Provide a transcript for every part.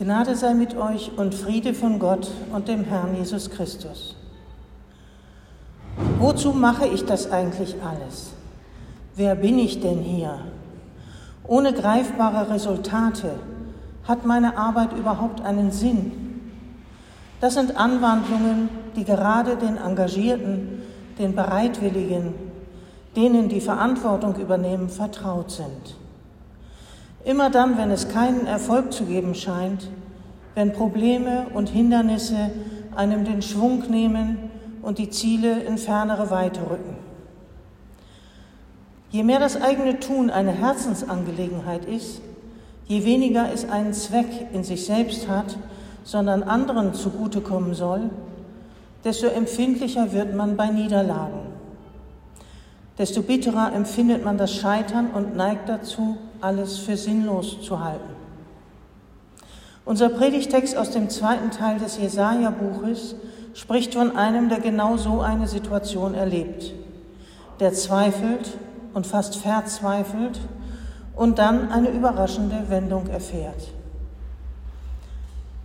Gnade sei mit euch und Friede von Gott und dem Herrn Jesus Christus. Wozu mache ich das eigentlich alles? Wer bin ich denn hier? Ohne greifbare Resultate hat meine Arbeit überhaupt einen Sinn? Das sind Anwandlungen, die gerade den Engagierten, den Bereitwilligen, denen die Verantwortung übernehmen, vertraut sind. Immer dann, wenn es keinen Erfolg zu geben scheint, wenn Probleme und Hindernisse einem den Schwung nehmen und die Ziele in fernere Weite rücken. Je mehr das eigene Tun eine Herzensangelegenheit ist, je weniger es einen Zweck in sich selbst hat, sondern anderen zugutekommen soll, desto empfindlicher wird man bei Niederlagen. Desto bitterer empfindet man das Scheitern und neigt dazu, alles für sinnlos zu halten. Unser Predigtext aus dem zweiten Teil des Jesaja-Buches spricht von einem, der genau so eine Situation erlebt, der zweifelt und fast verzweifelt und dann eine überraschende Wendung erfährt.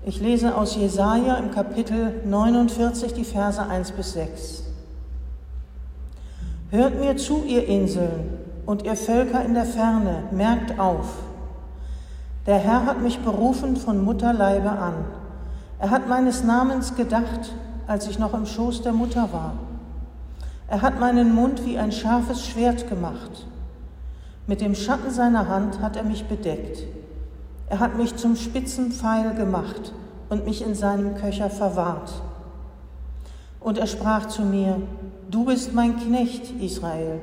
Ich lese aus Jesaja im Kapitel 49 die Verse 1 bis 6. Hört mir zu, ihr Inseln, und ihr Völker in der Ferne, merkt auf. Der Herr hat mich berufen von Mutterleibe an. Er hat meines Namens gedacht, als ich noch im Schoß der Mutter war. Er hat meinen Mund wie ein scharfes Schwert gemacht. Mit dem Schatten seiner Hand hat er mich bedeckt. Er hat mich zum spitzen Pfeil gemacht und mich in seinem Köcher verwahrt. Und er sprach zu mir, du bist mein Knecht, Israel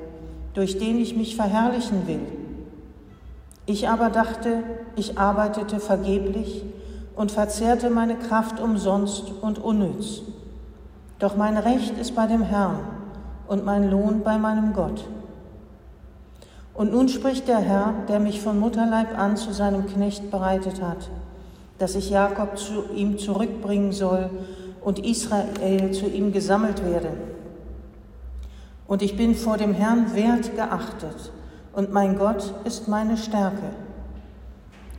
durch den ich mich verherrlichen will. Ich aber dachte, ich arbeitete vergeblich und verzehrte meine Kraft umsonst und unnütz. Doch mein Recht ist bei dem Herrn und mein Lohn bei meinem Gott. Und nun spricht der Herr, der mich von Mutterleib an zu seinem Knecht bereitet hat, dass ich Jakob zu ihm zurückbringen soll und Israel zu ihm gesammelt werde. Und ich bin vor dem Herrn wert geachtet und mein Gott ist meine Stärke.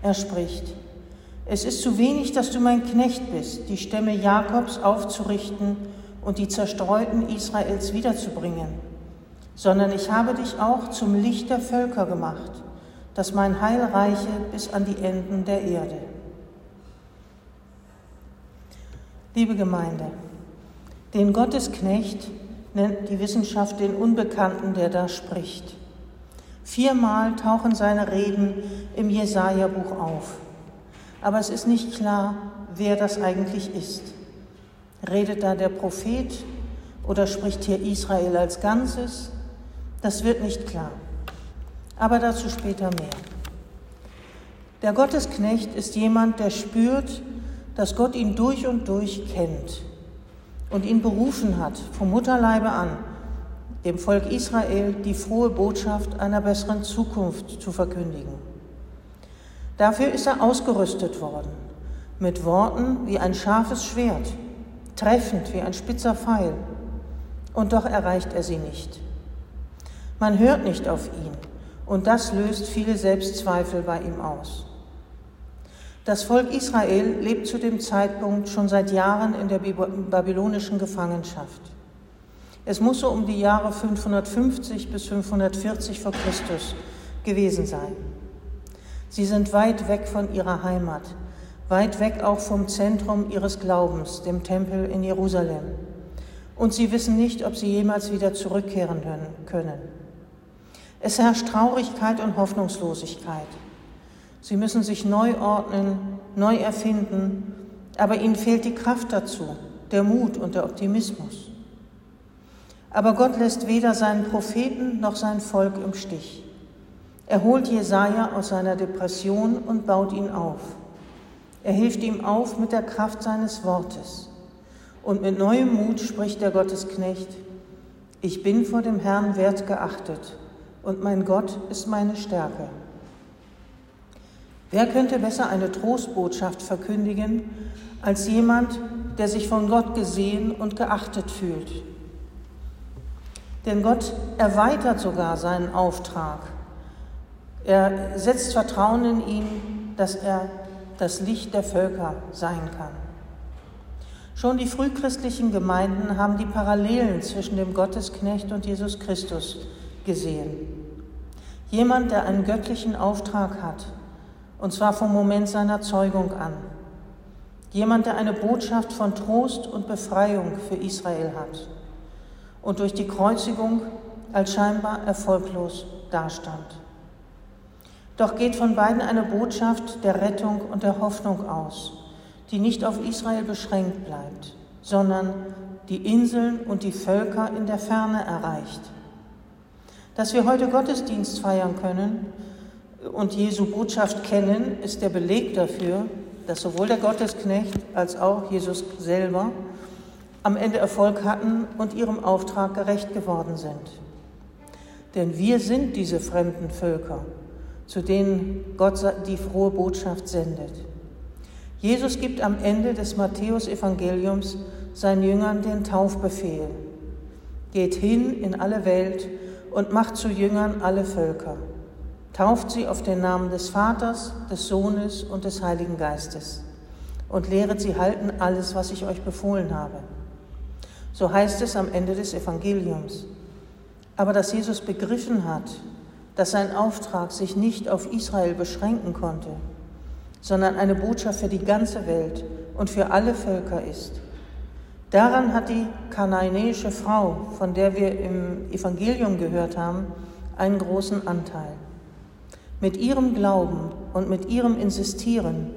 Er spricht, es ist zu wenig, dass du mein Knecht bist, die Stämme Jakobs aufzurichten und die Zerstreuten Israels wiederzubringen, sondern ich habe dich auch zum Licht der Völker gemacht, dass mein Heil reiche bis an die Enden der Erde. Liebe Gemeinde, den Gottesknecht nennt die Wissenschaft den Unbekannten, der da spricht. Viermal tauchen seine Reden im Jesaja-Buch auf. Aber es ist nicht klar, wer das eigentlich ist. Redet da der Prophet oder spricht hier Israel als Ganzes? Das wird nicht klar. Aber dazu später mehr. Der Gottesknecht ist jemand, der spürt, dass Gott ihn durch und durch kennt und ihn berufen hat, vom Mutterleibe an, dem Volk Israel die frohe Botschaft einer besseren Zukunft zu verkündigen. Dafür ist er ausgerüstet worden, mit Worten wie ein scharfes Schwert, treffend wie ein spitzer Pfeil, und doch erreicht er sie nicht. Man hört nicht auf ihn, und das löst viele Selbstzweifel bei ihm aus. Das Volk Israel lebt zu dem Zeitpunkt schon seit Jahren in der babylonischen Gefangenschaft. Es muss so um die Jahre 550 bis 540 vor Christus gewesen sein. Sie sind weit weg von ihrer Heimat, weit weg auch vom Zentrum ihres Glaubens, dem Tempel in Jerusalem. Und sie wissen nicht, ob sie jemals wieder zurückkehren können. Es herrscht Traurigkeit und Hoffnungslosigkeit. Sie müssen sich neu ordnen, neu erfinden, aber ihnen fehlt die Kraft dazu, der Mut und der Optimismus. Aber Gott lässt weder seinen Propheten noch sein Volk im Stich. Er holt Jesaja aus seiner Depression und baut ihn auf. Er hilft ihm auf mit der Kraft seines Wortes. Und mit neuem Mut spricht der Gottesknecht, ich bin vor dem Herrn wert geachtet und mein Gott ist meine Stärke. Wer könnte besser eine Trostbotschaft verkündigen als jemand, der sich von Gott gesehen und geachtet fühlt? Denn Gott erweitert sogar seinen Auftrag. Er setzt Vertrauen in ihn, dass er das Licht der Völker sein kann. Schon die frühchristlichen Gemeinden haben die Parallelen zwischen dem Gottesknecht und Jesus Christus gesehen. Jemand, der einen göttlichen Auftrag hat, und zwar vom Moment seiner Zeugung an. Jemand, der eine Botschaft von Trost und Befreiung für Israel hat und durch die Kreuzigung als scheinbar erfolglos dastand. Doch geht von beiden eine Botschaft der Rettung und der Hoffnung aus, die nicht auf Israel beschränkt bleibt, sondern die Inseln und die Völker in der Ferne erreicht. Dass wir heute Gottesdienst feiern können und Jesu Botschaft kennen, ist der Beleg dafür, dass sowohl der Gottesknecht als auch Jesus selber am Ende Erfolg hatten und ihrem Auftrag gerecht geworden sind. Denn wir sind diese fremden Völker, zu denen Gott die frohe Botschaft sendet. Jesus gibt am Ende des Matthäusevangeliums seinen Jüngern den Taufbefehl. Geht hin in alle Welt und macht zu Jüngern alle Völker. Tauft sie auf den Namen des Vaters, des Sohnes und des Heiligen Geistes und lehret sie halten alles, was ich euch befohlen habe. So heißt es am Ende des Evangeliums. Aber dass Jesus begriffen hat, dass sein Auftrag sich nicht auf Israel beschränken konnte, sondern eine Botschaft für die ganze Welt und für alle Völker ist. Daran hat die kanaanäische Frau, von der wir im Evangelium gehört haben, einen großen Anteil. Mit ihrem Glauben und mit ihrem Insistieren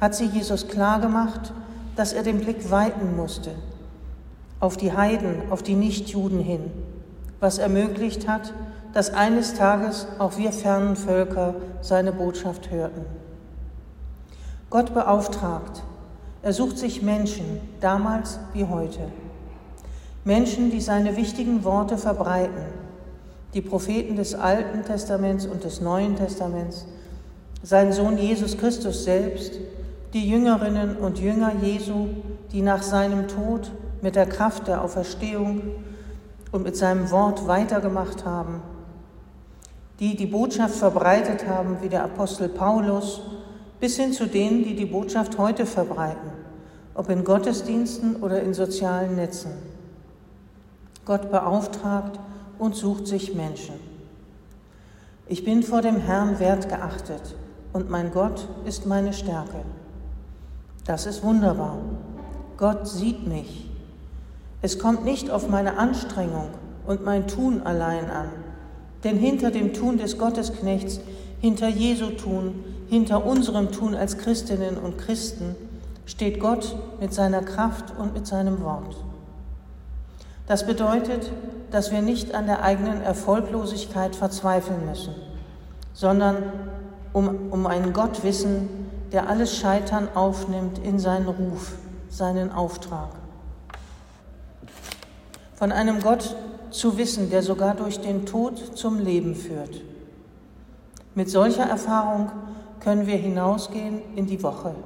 hat sie Jesus klargemacht, dass er den Blick weiten musste auf die Heiden, auf die Nichtjuden hin, was ermöglicht hat, dass eines Tages auch wir fernen Völker seine Botschaft hörten. Gott beauftragt, er sucht sich Menschen, damals wie heute. Menschen, die seine wichtigen Worte verbreiten, die Propheten des Alten Testaments und des Neuen Testaments, sein Sohn Jesus Christus selbst, die Jüngerinnen und Jünger Jesu, die nach seinem Tod mit der Kraft der Auferstehung und mit seinem Wort weitergemacht haben, die die Botschaft verbreitet haben, wie der Apostel Paulus, bis hin zu denen, die die Botschaft heute verbreiten, ob in Gottesdiensten oder in sozialen Netzen. Gott beauftragt und sucht sich Menschen. Ich bin vor dem Herrn wertgeachtet und mein Gott ist meine Stärke. Das ist wunderbar. Gott sieht mich. Es kommt nicht auf meine Anstrengung und mein Tun allein an, denn hinter dem Tun des Gottesknechts, hinter Jesu Tun, hinter unserem Tun als Christinnen und Christen steht Gott mit seiner Kraft und mit seinem Wort. Das bedeutet, dass wir nicht an der eigenen Erfolglosigkeit verzweifeln müssen, sondern um, um einen Gott wissen, der alles Scheitern aufnimmt in seinen Ruf, seinen Auftrag von einem Gott zu wissen, der sogar durch den Tod zum Leben führt. Mit solcher Erfahrung können wir hinausgehen in die Woche,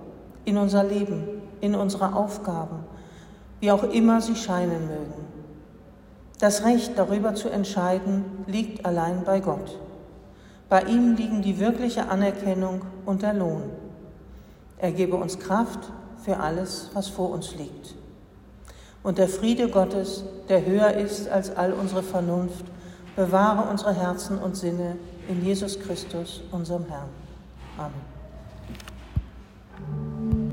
in unser Leben, in unsere Aufgaben, wie auch immer sie scheinen mögen. Das Recht darüber zu entscheiden liegt allein bei Gott. Bei ihm liegen die wirkliche Anerkennung und der Lohn. Er gebe uns Kraft für alles, was vor uns liegt. Und der Friede Gottes, der höher ist als all unsere Vernunft, bewahre unsere Herzen und Sinne in Jesus Christus, unserem Herrn. Amen.